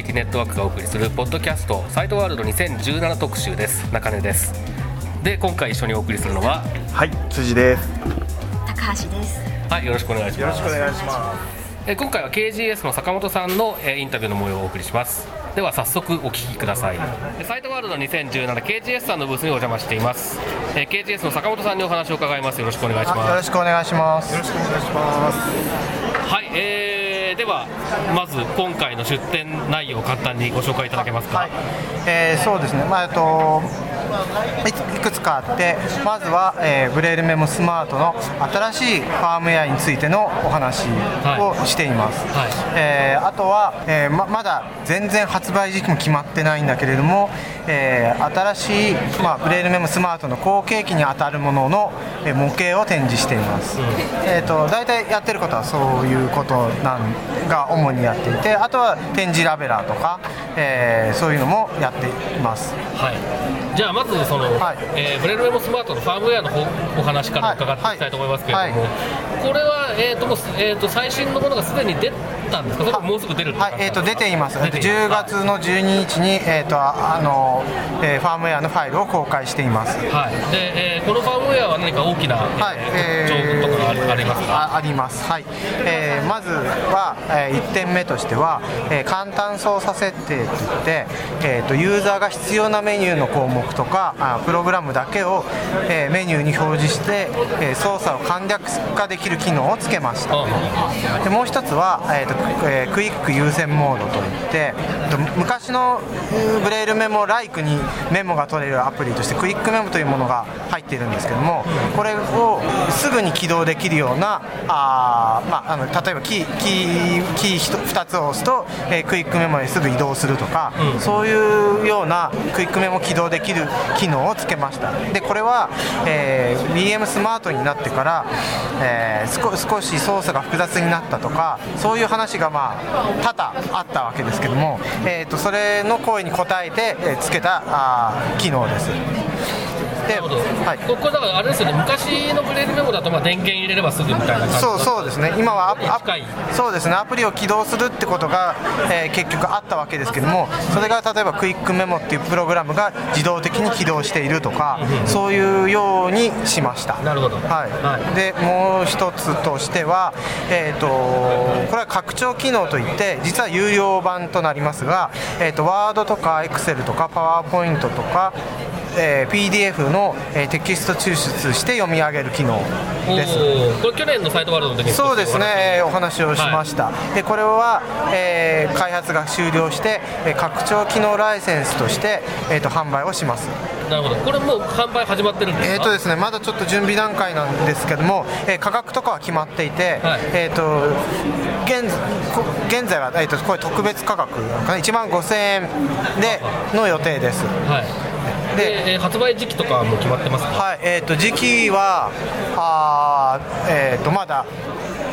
障害者 ICT ネットワークがお送りするポッドキャストサイトワールド2017特集です中根ですで今回一緒にお送りするのははい、辻です。高橋です。はいよろしくお願いします願いしまえ今回は KGS の坂本さんのえインタビューの模様をお送りしますでは早速お聞きくださいえサイトワールド 2017KGS さんのブースにお邪魔していますえ KGS の坂本さんにお話を伺いますよろしくお願いしす。よますろしくお願いします。よろしくお願いします。はい、えー、ではまず今回の出展内容を簡単にご紹介いただけますかはい、えー、そうですね。まあえっといくいくつかあって、まずは、えーブレールメモスマートの新しいファームウェアについてのお話をしています。はい。えーあとは、えーままだ全然発売時期も決まってないんだけれども、えー新しい、まあ、ブレールメモスマートの後継機に当たるものの、えー模型を展示しています、えー、と大体やってることはそういうことなんが主にやっていてあとは展示ラベラーとか、えーそういうのもやっています。はい、じゃあまずその、はい。えーブレルメモスマートのファームウェアの方お話から伺っていきたいと思いますけれども、はい。これは、えーともうえー、と最新のものがすでに出たんですか、それとももうすぐ出るはい、えー、と出ています、えーと10月の12日に、えーとああのえーファームウェアのファイルを公開しています。はい。でえーこのファームウェアは何か大きな、はい。えー特徴とかがありますか、ああります、はい。えーまずは、え1点目としては、えー簡単操作設定といって、えー、とユーザーが必要なメニューの項目とかあプログラムだけを、えーメニューに表示して、えー操作を簡略化できる機能をつけました。あでもう一つは、えーとえークイック優先モードといって昔のブレイルメモライクにメモが取れるアプリとしてクイックメモというものが入っているんですけどもこれをすぐに起動できるようなあー、まあ、あの例えばキーキーキー2つを押すと、えークイックメモにすぐ移動するとか、そういうようなクイックメモ起動できる機能をつけました。でこれは、えー BM スマートになってから、えー少し操作が複雑になったとかそういう話がまあ多々あったわけですけども、えー、とそれの声に応えて、えーつけたあ機能です。でなるほど、はい。ここれだからあれですよね。昔のブレルメモだとまあ電源入れればすぐみたいな感じそうそうですね。今はアプそうですね。アプリを起動するってことが、えー結局あったわけですけどもそれが例えばクイックメモっていうプログラムが自動的に起動しているとか、そういうようにしました。なるほど。はい。はい。でもう一つとしては、えー、とこれは拡張機能といって実は有料版となりますが、えー、とワードとかエクセルとかパワーポイントとか、えー PDF の、えーテキスト抽出して読み上げる機能です。これ去年のサイトワールドの時にそうですね、えーお話をしました、でこれは、えー開発が終了して、えー拡張機能ライセンスとして、えー、と販売をします。なるほど。これもう販売始まってるんですか？えーとですね、まだちょっと準備段階なんですけども、えー価格とかは決まっていて、はい。えー、と現こ現在は、えー、とこれ特別価格かな？1万5000円での予定です。はいでで、えー発売時期とかはもう決まってますか？はい、えー、と時期はあー、えー、とまだ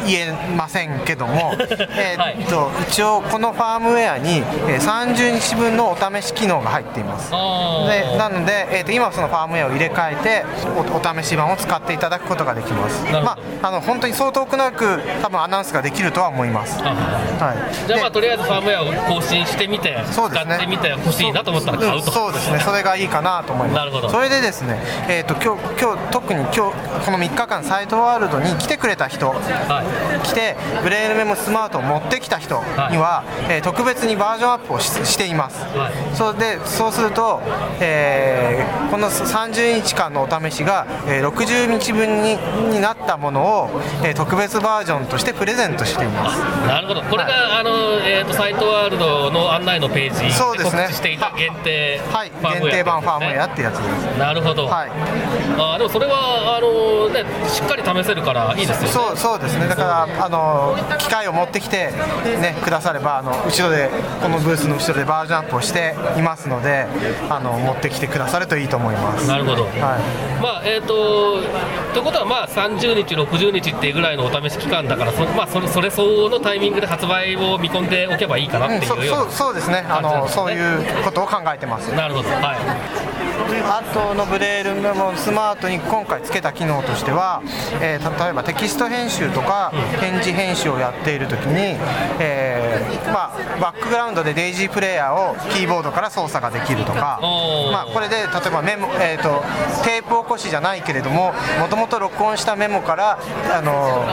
言えませんけども、えーと一応、このファームウェアに、えー30日分のお試し機能が入っています。でなので、えー、と今、そのファームウェアを入れ替えておお試し版を使っていただくことができます。まあ、あの本当にそう遠くなく多分アナウンスができるとは思います。あはい、じゃあまあでとりあえずファームウェアを更新してみて、ね。使ってみて欲しいなと思ったら買うと。そうですね。それがいいかなと思います。なるほど。それでですねえっ、と今日今日特に今日この3日間サイトワールドに来てくれた人、はい来てブレイルメモスマートを持ってきた人には、えー特別にバージョンアップをししています、はい。そうでそうすると、えーこの30日間のお試しが、えー60日分にになったものを、えー特別バージョンとしてプレゼントしています。なるほど。これが、あのえー、とサイトワールドの案内のページでそうですね。告知していた限定はい。限定版ファームウェアね。ってやつですなるほど、はい。あーでもそれはあの、ね、しっかり試せるからいいですよね。そうそうですね。だからあの機械を持ってきて、ね、くださればあの後ろでこのブースの後ろでバージョンアップをしていますのであの持ってきてくださるといいと思います。なるほど、はい。まあえー、とということは、まあ、30日、60日っていうぐらいのお試し期間だから、そ,、まあ、それそれ相応のタイミングで発売を見込んでおけばいいかなっていうようそうそうですね。あのね。そういうことを考えてます。ななるほど、はい、あとのブレールメモスマートに今回つけた機能としては、えー例えばテキスト編集とか返事編集をやっているときに、えーまあ、バックグラウンドでデイジープレイヤーをキーボードから操作ができるとか、まあ、これで例えばメモ、えー、とテープ起こしじゃないけれどももともと録音したメモからあの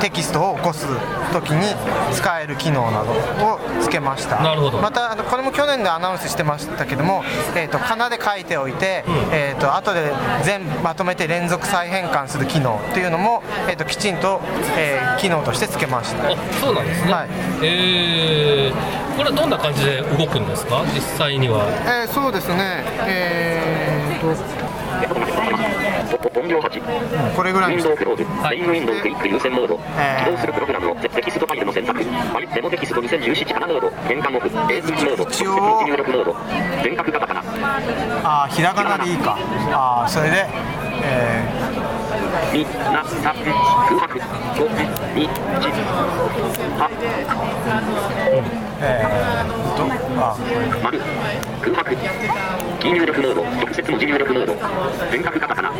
テキストを起こすときに使える機能などをつけました。なるほど。またこれも去年でアナウンスしてました。けども、えー、とかなで書いておいて、えー、と後で全部まとめて連続再変換する機能っていうのも、えー、ときちんと、えー機能としてつけました。あそうなんですね、はい。えー、これはどんな感じで動くんですか、実際には。えーそうですね。えー、と音量8これぐらいウィンにしドウクローズ、はい。メインウィンドウクイック優先モード、えー。起動するプログラムのテキストファイルの選択、はいデモテキスト2017かなモード、変換オフ、英数字モード、直接入力モード、全角カタカナ、あーひらがなでいいか。あーそれで、えみ、な、さ、空白、ご、に、ち、は、ーえー、とあ丸、空白、キー入力モード、直接文字入力モード、全角カタカナ、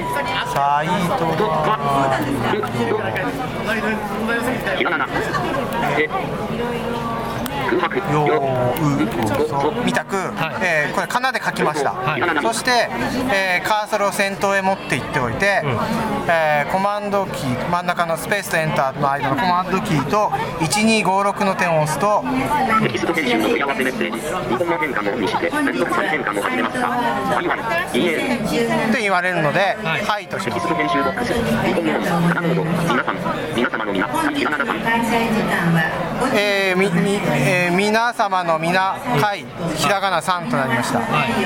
サイトと、はひらがな、え、空白、ようみたく、はい。えーこれかなで書きました、はい。そして、えーカーソルを先頭へ持っていっておいて、えーコマンドキー真ん中のスペースとエンターの間のコマンドキーと1256の点を押すとテキスト編集の問い合わせメッセージ、日本語変換をオンにして、連続再変換を始めますかはいはい、いいえ、って言われるので、ははいい、とします。テキスト編集ボックス、日本語音、カナモード、皆さん、皆様の皆、ひらがなさん、えーみみえー皆様の皆はい。ひらがな3となりました、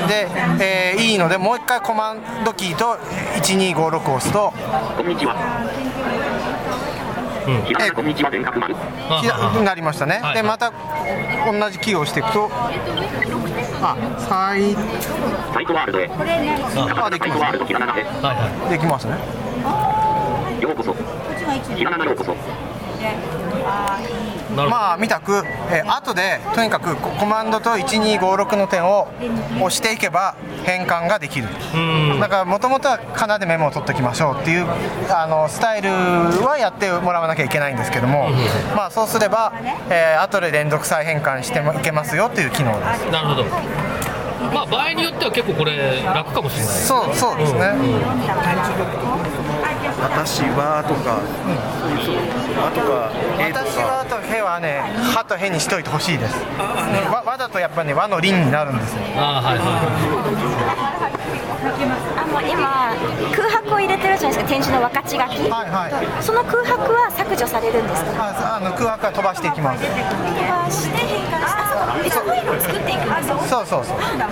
で、えーいいのでもう一回コマンドキーと1256を押すと。こんにちは。ひらがなこんなりましたね、はい。でまた同じキーを押していくとあはいサイトワールドへ。あできますサイトワールド、ひらがなへ。はいはい。できますね。ようこそ。ひらがなようこそ。まあ見たく、えー後でとにかくココマンドと1256の点を押していけば変換ができる。うん。だからもともとはかなでメモを取っておきましょうっていうあのスタイルはやってもらわなきゃいけないんですけども、まあそうすれば、えー後で連続再変換してもいけますよっていう機能です。なるほど。まあ場合によっては結構これ楽かもしれない。そうそうですね、私はとか、あとか、えと私か、はとへはねはとへにしといてほしいです。わわだとやっぱね和の輪になるんですよ。あーはいはあの今空白を入れてるじゃないですか展示の分かち書き。はいはい。その空白は削除されるんですか？ああの空白は飛ばしていきます。飛ばして変換してあそう別のファイルを作っていくんですよそうそうそう。そうか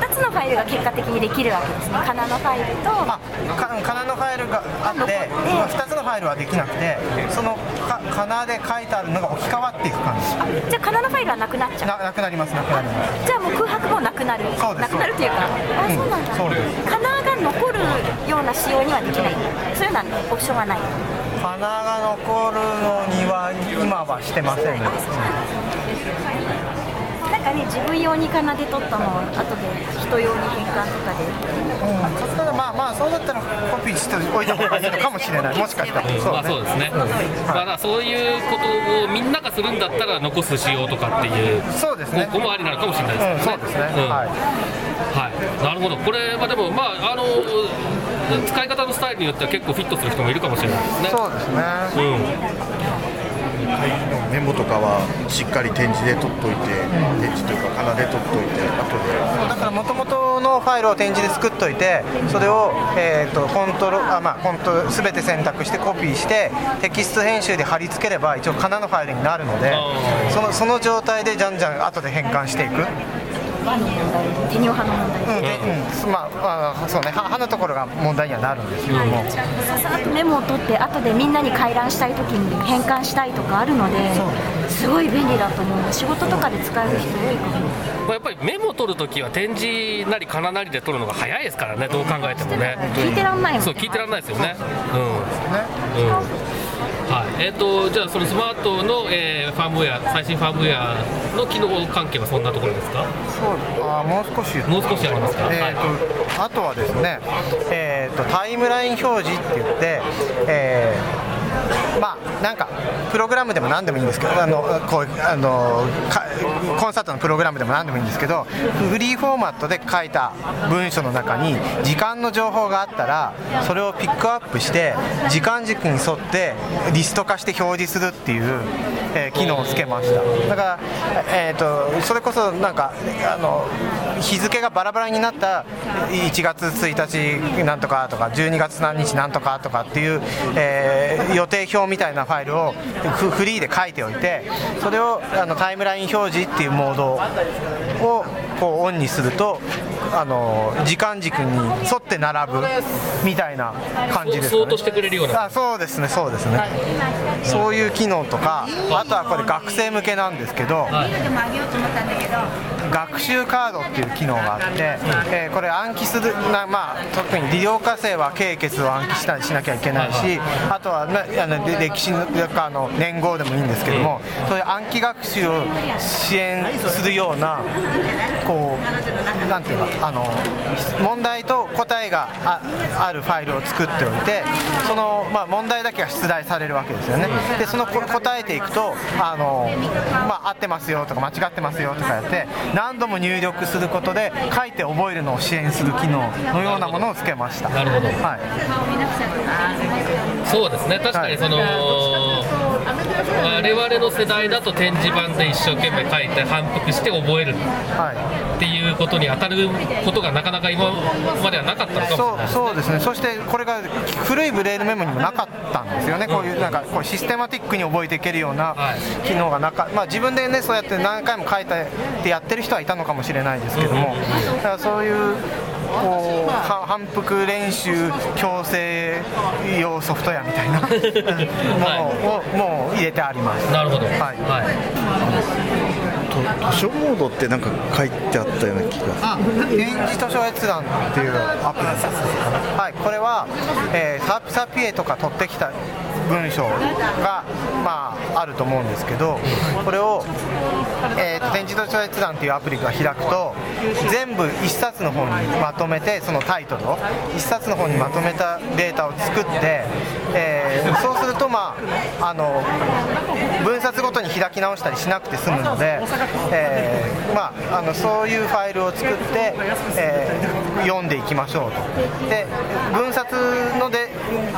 2つのファイルが結果的にできるわけですね。カナのファイルと。あかかなのファイルがあって、まあ、2つのファイルはできなくてそのかかなで書いてあるのが置き換わっていく感じ。じゃあカナのファイルはなくなっちゃう？ななくなりますなくなります。じゃあもう空白もなくなる。そうですなくなるっていうかあそうなんだ。そうです。カナが残るような仕様にはできない。そういうのはオプションはない？花が残るのには今はしてませんね。なんかね自分用にカナで撮ったのを後で人用に変換とかで。うん、まあまあそうだったらコピーしておいた方がいいのかもしれない。もしかしたら。いまあそうですね、だからそういうことをみんながするんだったら残す仕様とかっていうそうですね。方向もありなのかもしれないですうん、そうですね、はい、なるほど、これはでも、まあ、あの使い方のスタイルによっては結構フィットする人もいるかもしれないですね。そうですね。うんメモとかはしっかり展示で取っといて、展示というか、かなで取っといて、後で。だから元々のファイルを展示で作っといてそれを、えー、とコントロあ、まあ、コント全て選択してコピーしてテキスト編集で貼り付ければ一応カナのファイルになるのであそのその状態でじゃんじゃん後で変換していく、手の問題ででうんまあ、あそうね。は歯のところが問題にはなるんですけども、ささっとメモを取って後でみんなに回覧したい。時に変換したいとかあるのですごい便利だと思う。仕事とかで使える人多いかもまあやっぱりメモ取るときは展示なりかななりで取るのが早いですからね。どう考えてもね。聞いてらんないもんそう聞いてらんないですよね。うん、うんはいえー、とじゃあそのスマートの、えーファームウェア最新ファームウェアの機能関係はそんなところですか？そうあもう少し。もう少しありますか、えはい。ーとあとはですね、えーとタイムライン表示って言って、えーまあなんかプログラムでも何でもいいんですけどあのこうあのかコンサートのプログラムでも何でもいいんですけどフリーフォーマットで書いた文章の中に時間の情報があったらそれをピックアップして時間軸に沿ってリスト化して表示するっていう、えー機能をつけました。だから、えー、とそれこそなんかあの日付がバラバラになった1月1日なんとかとか12月何日なんとかとかっていう、えー予定表みたいなファイルをフリーで書いておいてそれをあのタイムライン表示っていうモードをこうオンにするとあの時間軸に沿って並ぶみたいな感じですかねそうとしてくれるようなあそうですねそうですねそういう機能とかあとはこれ学生向けなんですけど、学習カードっていう機能があって、えーこれ暗記するな、まあ、特に利用科生は経血を暗記したりしなきゃいけないしあとはなあの歴史のあの年号でもいいんですけどもそういう暗記学習を支援するようなこうなんていうかあの問題と答えがああるファイルを作っておいてその、まあ、問題だけが出題されるわけですよね。でそのこ答えていくとあの、まあ、合ってますよとか間違ってますよとかやって何度も入力することで書いて覚えるのを支援する機能のようなものをつけました。なるほど。はい。そうですね。確かにその、我々の世代だと展示板で一生懸命書いて反復して覚えるはいっていうことに当たることがなかなか今まではなかったのかもしれそうない。そうですね、そしてこれが古いブレールメモにもなかったんですよね、こういうなんかこうシステマティックに覚えていけるようなはい。機能がなか、まあ、自分でね、そうやって何回も書いてやってる人はいたのかもしれないですけども、だからそういう反復練習強制用ソフトウェアみたいなものをもう入れてあります。なるほど。はい。と図書モードってなんか書いてあったような気が。あ電磁図書閲覧っていうアプリですはいこれは、えーサピサピエとか取ってきた文章が、まあ、あると思うんですけどこれを、えーと電磁図書閲覧っていうアプリが開くと全部1冊の本にまとめてそのタイトルを1冊の本にまとめたデータを作って、えーそうするとまああの分冊ごとに開き直したりしなくて済むので、えーまあ、あのそういうファイルを作って、えー読んでいきましょうと。で分冊ので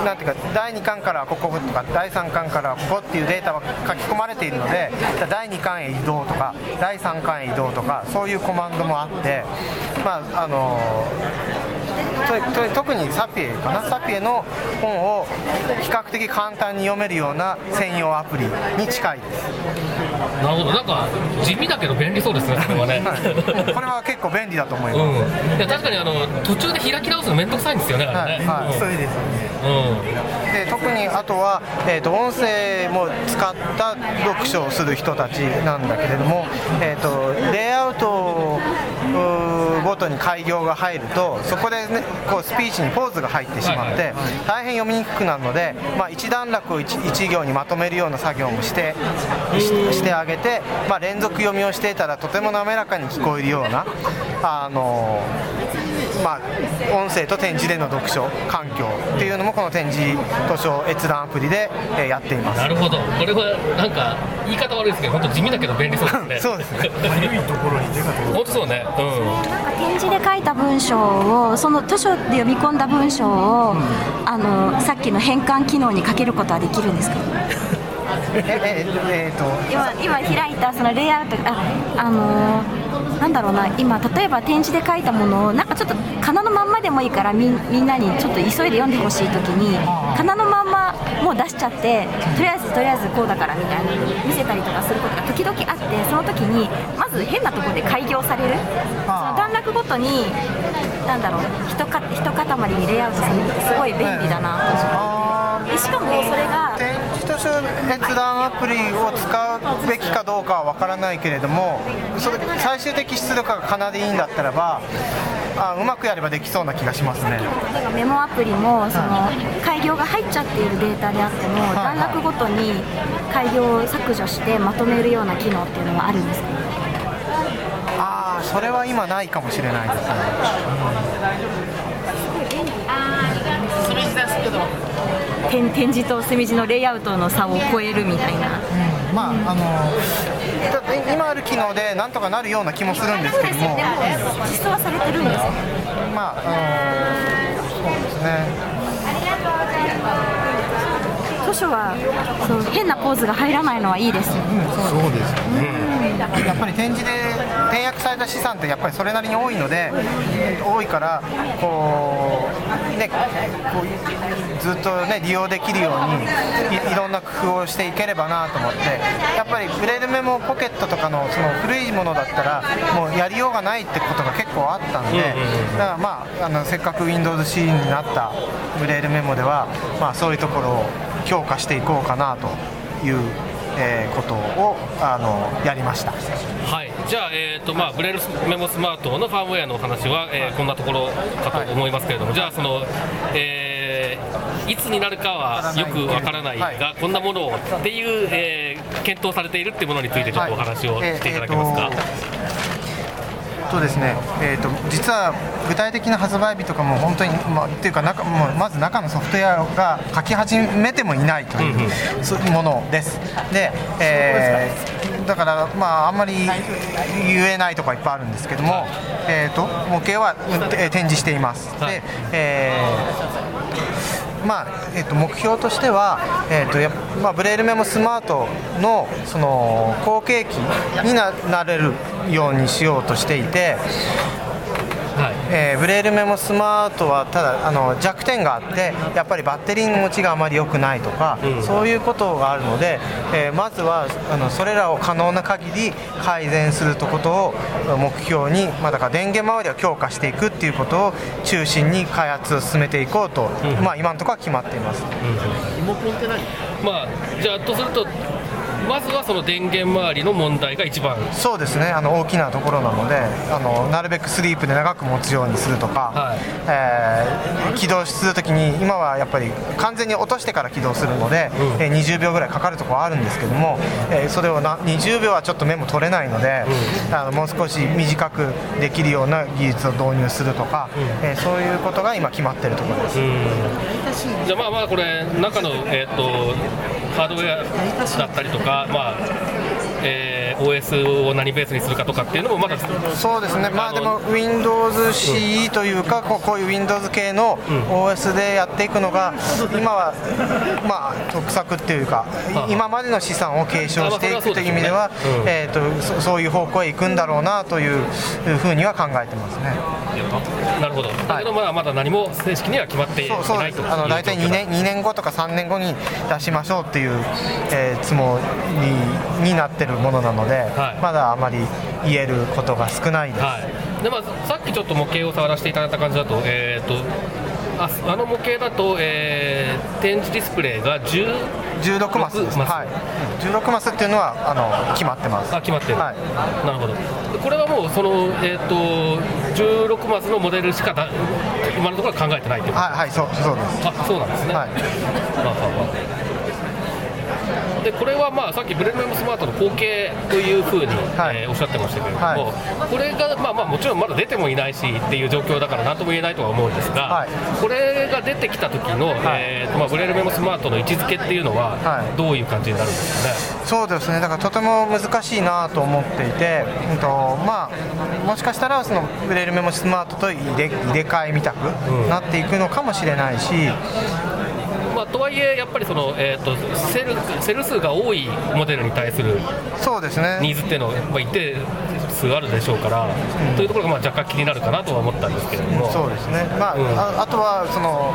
なんていうか第2巻からこことか第3巻からここっていうデータは書き込まれているので第2巻へ移動とか第3巻へ移動とかそういうコマンドもあってまああのとと特にサピエかな？サピエの本を比較的簡単に読めるような専用アプリに近いです、なるほど。なんか地味だけど便利そうですねそれはね、はい、これは結構便利だと思います、うん、いや確かにあの途中で開き直すのめんどくさいんですよね。はい。はい。そうですね。うんで特にあとは、えー、と音声も使った読書をする人たちなんだけれども、えー、とレイアウトうーごとに開業が入るとそこで、ね、こうスピーチにポーズが入ってしまって大変読みにくくなるので、まあ、一段落を一一行にまとめるような作業もしてししてあげて、まあ、連続読みをしていたらとても滑らかに聞こえるようなあのまあ、音声と展示での読書環境っていうのもこの展示図書閲覧アプリで、えーやっています。なるほど。これはなんか言い方悪いですけど本当地味だけど便利そうですね。そうですね。本当そうね。うんなんか展示で書いた文章をその図書で読み込んだ文章を、あのさっきの変換機能にかけることはできるんですかえええーと今今開いたそのレイアウトああのーなんだろうな今例えば展示で書いたものをなんかちょっと仮名のまんまでもいいからみんみんなにちょっと急いで読んでほしい時に仮名のまんまもう出しちゃってとりあえずとりあえずこうだからみたいな見せたりとかすることが時々あってその時にまず変なところで開業される。その段落ごとになんだろうひとかひと塊にレイアウトされるってすごい便利だなとしかもそれが展示図書閲覧アプリを使うべきかどうかは分からないけれどもそれ最終的出力がかなでいいんだったらばあうまくやればできそうな気がしますね。メモアプリもその開業が入っちゃっているデータであってもはい段落ごとに開業を削除してまとめるような機能っていうのはあるんですかああそれは今ないかもしれないですね点点字と墨字のレイアウトの差を超えるみたいな。まああの今ある機能でなんとかなるような気もするんですけども。実装はされてるんですよまああのそうですね。図書はそう変なポーズが入らないのはいいですよね。そうですやっぱり展示で転訳された資産ってやっぱりそれなりに多いので多いからこうねこうずっとね利用できるようにいいろんな工夫をしていければなと思ってやっぱりブレールメモポケットとかのその古いものだったらもうやりようがないってことが結構あったんでだからまああのせっかく WindowsC になったブレールメモではまあそういうところを強化していこうかなという、えーことをあのやりました。はい、じゃあ、えーとまあ、ブレールメモスマートのファームウェアのお話は、えーこんなところかと思いますけれども、じゃあその、えーいつになるかはよくわからないが、はい。こんなものをっていう、えー検討されているっていうものについてちょっとお話をしていただけますか？はいえーですね、えー、と実は具体的な発売日とかも本当に、まあ、っていうか中もうまず中のソフトウェアが書き始めてもいないという、ものです。で、えーだから、まあ、あんまり言えないとかいっぱいあるんですけども、えー、と模型は、えー展示しています、はい。で、えーまあえっと目標としては、えっとやまあ、ブレールメモスマートのその後継機になれるようにしようとしていて、はい。えーブレールメモスマートはただあの弱点があってやっぱりバッテリーの持ちがあまり良くないとか、そういうことがあるので、えーまずはあのそれらを可能な限り改善するとことを目標に、まあ、だから電源周りを強化していくっていうことを中心に開発を進めていこうと、まあ、今のところは決まっています。まあ、じゃあとするとまずはその電源周りの問題が一番。そうですね。あの大きなところなのであのなるべくスリープで長く持つようにするとか、はい。えー起動するときに今はやっぱり完全に落としてから起動するので、えー20秒ぐらいかかるところはあるんですけども、えーそれをな20秒はちょっとメモ取れないので、あのもう少し短くできるような技術を導入するとか、えーそういうことが今決まっているところです。じゃあまあまあこれ中の、えー、とハードウェアだったりとか、まあ OS を何ベースにするかとかっていうのもまだそうですね、まあでも Windows CE というか、こうこういう Windows 系の OS でやっていくのが、今はまあ得策っていうか、今までの資産を継承していくという意味では、えーとそそういう方向へ行くんだろうなというふうには考えてますね。なるほど。だけどまだまだ何も正式には決まっていないとあの大体2年 ,2 年後とか3年後に出しましょうっていう、えーつもりになってるものなので、はい。まだあまり言えることが少ないです。はい。でまあ、さっきちょっと模型を触らせていただいた感じだと,、えー、とああの模型だと、えー展示ディスプレイが10 16マスです、16マス。はい、16マスっていうのはあの決まってます。あ決まってる、はい。なるほど。でこれはもうその、えー、と16マスのモデルしかだ今のところは考えてないってことはいはいそうそうです。あそうなんですね、はい。まあまあまあでこれはまあさっきブレルメモスマートの後継というふうに、はい。えーおっしゃってましたけれども、はい。これが、まあ、まあもちろんまだ出てもいないしっていう状況だから何とも言えないとは思うんですが、はい。これが出てきた時の、はい。えーとまあ、ブレルメモスマートの位置づけっていうのは、はい。どういう感じになるんですかね？そうですね。だからとても難しいなと思っていて、うんとまあ、もしかしたらそのブレールメモスマートと入れ入れ替えみたくなっていくのかもしれないし、まあ、とはいえ、やっぱりその、えー、とセルセル数が多いモデルに対するそうですね。ニーズっていうのは、まあ、一定数あるでしょうから、というところがまあ若干気になるかなとは思ったんですけれども。そうですね、まあうん。ああとはその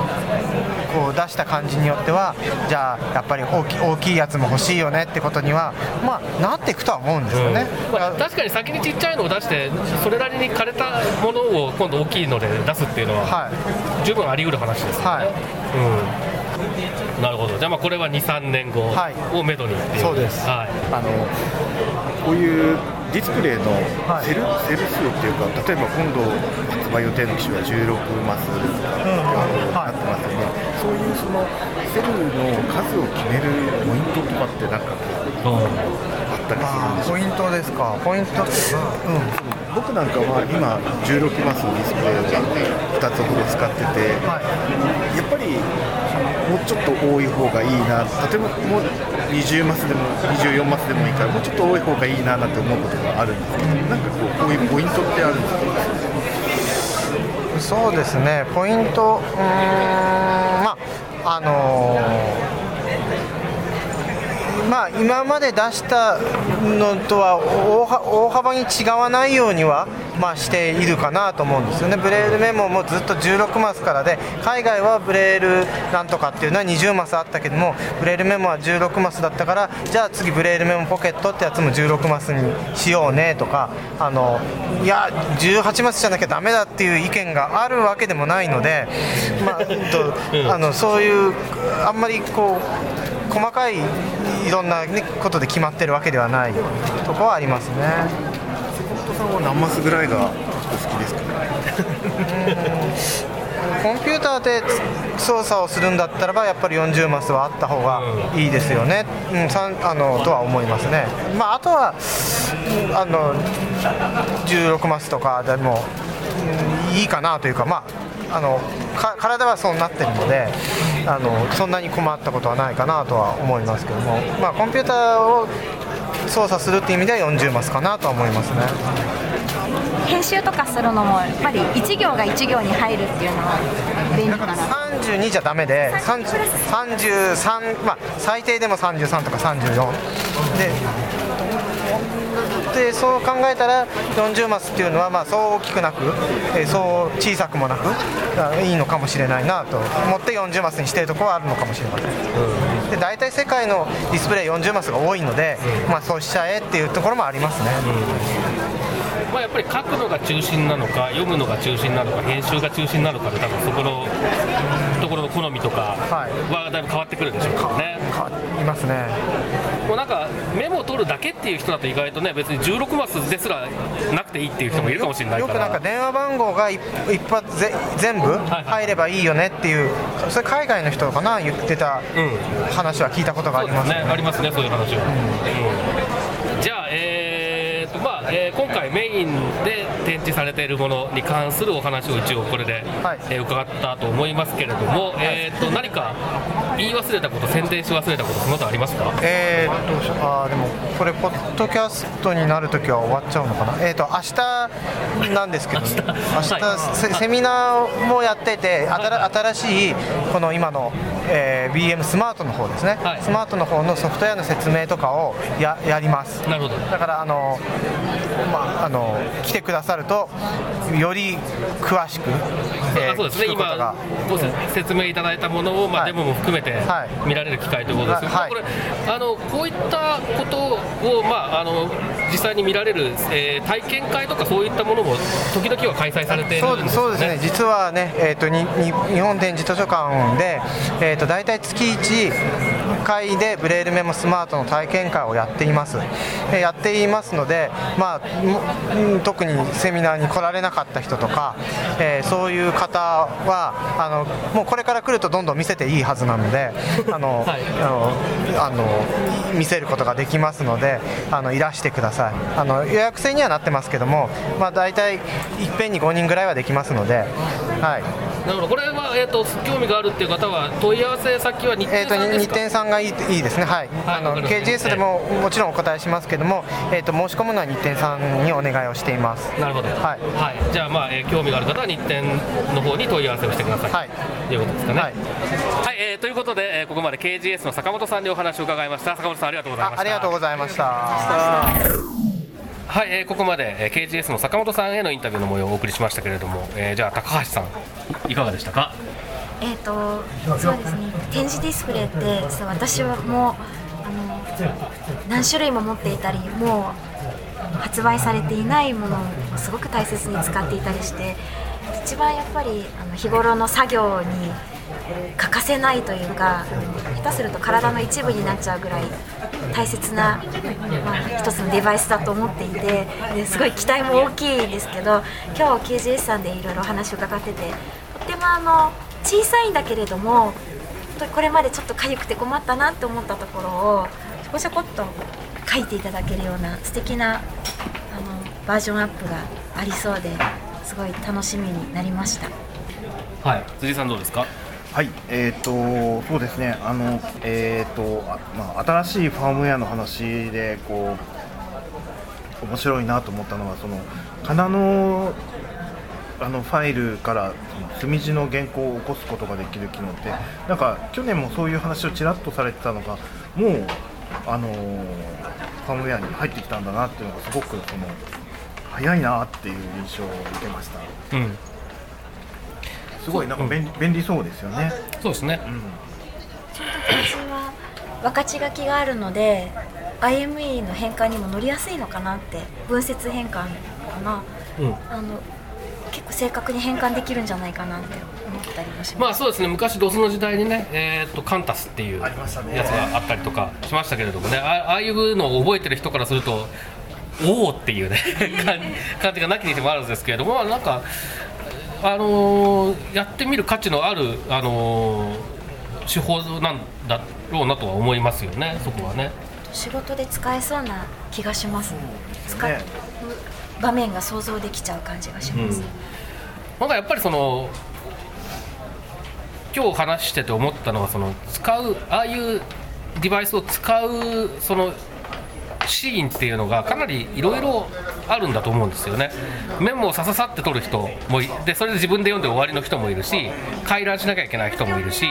こう出した感じによっては、じゃあ、やっぱり大き大きいやつも欲しいよねってことには、まあ、なっていくとは思うんですよね。まあ、確かに先にちっちゃいのを出してそれなりに枯れたものを今度大きいので出すっていうのははい。十分あり得る話ですよね、はい。うん、なるほど。じゃあまあこれは2、3年後はい。をめどにっていう、そうです。はい。あのこういうディスプレイのはい。セル,、セル数っていうか例えば今度発売予定の機種は16マスとかってなってますよね、そういうそのセルの数を決めるポイントとかってなんかこうあったりするんポイントですか、ポイント、うん、僕なんかは今16マスのディスプレイを2つほど使ってて、やっぱりもうちょっと多い方がいいな例えばもう20マスでも24マスでもいいからもうちょっと多い方がいいななんて思うことがあるんですけどなんかこうこういうポイントってあるんですか？そうですね、ポイント、うーん、まあ、あのーまあ、今まで出したのとは大幅に違わないようには、まあ、しているかなと思うんですよね、ブレイルメモもずっと16マスからで、海外はブレイルなんとかっていうのは20マスあったけども、ブレイルメモは16マスだったから、じゃあ次、ブレイルメモポケットってやつも16マスにしようねとか、あのいや、18マスじゃなきゃだめだっていう意見があるわけでもないので、まあ あのそういう、あんまりこう、細かいいろんな、ね、ことで決まってるわけではないとこはありますね。本さんは何マスぐらいがお好きですか？コンピューターで操作をするんだったらばやっぱり40マスはあった方がいいですよね、うんさんあのとは思いますね、まあ、あとはうんあの16マスとかでも、うんいいかなというか、まあ、あのか体はそうなってるのであのそんなに困ったことはないかなとは思いますけども、まあ、コンピューターを操作するっていう意味では40マスかなとは思いますね。編集とかするのもやっぱり1行が1行に入るっていうのは便利かな。32じゃダメで30 33、まあ、最低でも33とか34ででそう考えたら40マスっていうのはまあそう大きくなく、えーそう小さくもなくあいいのかもしれないなと。思って40マスにしてるところはあるのかもしれません、で大体世界のディスプレイ40マスが多いので、まあ、そうしちゃえっていうところもありますね、まあ、やっぱり書くのが中心なのか読むのが中心なのか編集が中心なのかで多分そこのところの好みとかはだいぶ変わってくるでしょうからね、いますね。もうなんかメモを取るだけっていう人だと意外とね別に16マスですらなくていいっていう人もいるかもしれないよくからなんか電話番号が一一発ぜ全部入ればいいよねっていう、それ海外の人かな言ってた話は聞いたことがあります。ね。ありますねそういう話は、うん。じゃあえー今回メインで展示されているものに関するお話を一応これで、えー伺ったと思いますけれども、えー、と何か言い忘れたこと宣伝し忘れたことその他ありますか？えー、どうしようあーでもこれポッドキャストになるときは終わっちゃうのかな？えーと明日なんですけど、明日。セセミナーもやってて新しいこの今の、えー BM スマートの方ですね、スマートの方のソフトウェアの説明とかをややります。なるほど。だからあのまああの来てくださるとより詳しく、えーあそうですね。聞くことが。今ご説明いただいたものを、まあデモも含めて見られる機会ということですけど、はい。これあのこういったことを、まあ、あの実際に見られる、えー体験会とかそういったものも時々は開催されているそうんですそうですね、実はね、えー、とにに日本展示図書館で、えー、と大体月1、会でブレイルメモスマートの体験会をやっています。でやっていますので、まあ、特にセミナーに来られなかった人とか、えーそういう方はあのもうこれから来るとどんどん見せていいはずなので あの、はい。あのあの見せることができますのであのいらしてください。あの予約制にはなってますけども、まあ、大体いっぺんに5人ぐらいはできますので、はいなるほど。これは、えー、と興味があるっていう方は問い合わせ先は日えー、と日程さんですか、天さんがいいいいですね、はい。あのわかりました。KGS でももちろんお答えしますけども、えー、と申し込むのは日天さんにお願いをしています。なるほど、はい。じゃあ、まあえー興味がある方は日展の方に問い合わせをしてください、はい。ということですかね。ははい。い、えーということで、えーここまで KGS の坂本さんにお話を伺いました。坂本さんありがとうございました。あありがとうございました。はい、えーここまで、えー KGS の坂本さんへのインタビューの模様をお送りしましたけれども、えーじゃあ高橋さんいかがでしたか？えー、とそうですね展示ディスプレイって実は私はもうあの何種類も持っていたりもう発売されていないものをすごく大切に使っていたりして一番やっぱりあの日頃の作業に欠かせないというか下手すると体の一部になっちゃうぐらい大切な、まあ、一つのデバイスだと思っていてですごい期待も大きいんですけど今日 KGS さんでいろいろお話を伺っててとってもあの小さいんだけれどもこれまでちょっと痒くて困ったなって思ったところをちょこちょこっと書いていただけるような素敵なあのバージョンアップがありそうですごい楽しみになりました。はい、辻さんどうですか？はい、えっ、とそうですね、あのえっ、とあまあ新しいファームウェアの話でこう面白いなと思ったのはその仮名のあのファイルから墨字の原稿を起こすことができる機能ってなんか去年もそういう話をちらっとされてたのがもうあのファームウェアに入ってきたんだなっていうのがすごくその早いなっていう印象を受けました。うん、すごいなんか便利,、便利そうですよね。そうですね。私は分かち書きがあるので IME の変換にも乗りやすいのかなって分節変換かな。うん。あの結構正確に変換できるんじゃないかなって思ったりもします、まあそうですね。昔ドスの時代にね、えー、とカンタスっていうやありましたね。つがあったりとかしましたけれどもね。あああいうのを覚えてる人からするとおおっていうね 感感じがなきにしもあるんですけれどもまあなんかあのーやってみる価値のある、あのー手法なんだろうなとは思いますよねそこはね。仕事で使えそうな気がします。使うね。場面が想像できちゃう感じがします、なんかやっぱりその今日話してて思ったのはその使うああいうデバイスを使うそのシーンっていうのがかなりいろいろあるんだと思うんですよね。メモをさささって取る人もでそれで自分で読んで終わりの人もいるし回覧しなきゃいけない人もいるし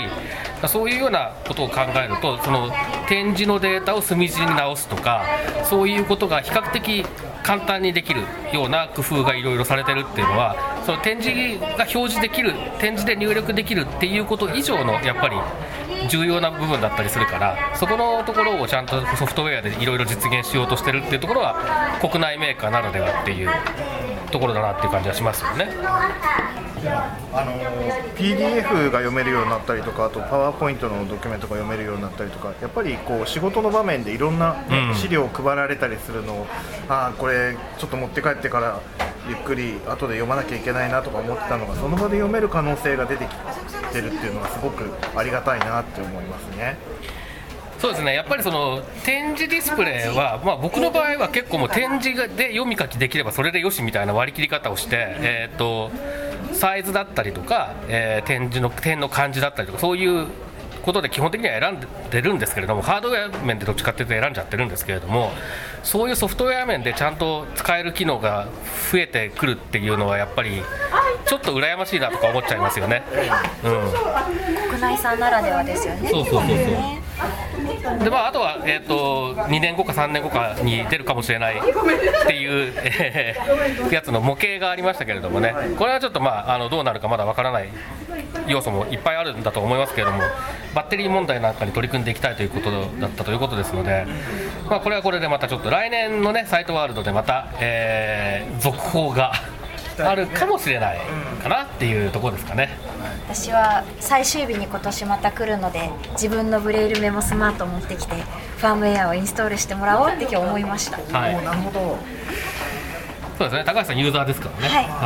そういうようなことを考えるとその展示のデータを墨字に直すとかそういうことが比較的簡単にできるような工夫がいろいろされてるっていうのはその展示が表示できる展示で入力できるっていうこと以上のやっぱり重要な部分だったりするからそこのところをちゃんとソフトウェアでいろいろ実現しようとしてるっていうところは国内メーカーならではっていうところだなっていう感じはしますよね。あの PDF が読めるようになったりとかあとパワーポイントのドキュメントが読めるようになったりとかやっぱりこう仕事の場面でいろんな資料を配られたりするのをああこれちょっと持って帰ってからゆっくり後で読まなきゃいけないなとか思ってたのがその場で読める可能性が出てきてるっていうのはすごくありがたいなって思いますね。そうですね。やっぱりその展示ディスプレイは、まあ、僕の場合は結構もう展示で読み書きできればそれでよしみたいな割り切り方をして、えー、とサイズだったりとか、えー展示の点の感じだったりとかそういうことで基本的には選んでるんですけれどもハードウェア面でどっちかっていうと選んじゃってるんですけれどもそういうソフトウェア面でちゃんと使える機能が増えてくるっていうのはやっぱりちょっと羨ましいなとか思っちゃいますよね。うん。国内産ならではですよね。そうそうそうそう。ねでまあ、あとは、えー、と2年後か3年後かに出るかもしれないっていう、えーやつの模型がありましたけれどもね、これはちょっと、まあ、あのどうなるかまだわからない要素もいっぱいあるんだと思いますけれども、バッテリー問題なんかに取り組んでいきたいということだったということですので、まあ、これはこれでまたちょっと来年のね、サイトワールドでまた、えー続報があるかもしれないかなっていうところですかね。私は最終日に今年また来るので自分のブレイルメモスマートを持ってきてファームウェアをインストールしてもらおうって今日思いました。はい。なるほど。そうですね。高橋さんユーザーですからね。はい。はい、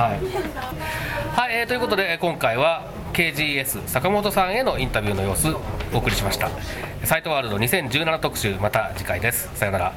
はいえーということで今回は KGS 坂本さんへのインタビューの様子お送りしました。サイトワールド2017特集また次回です。さよなら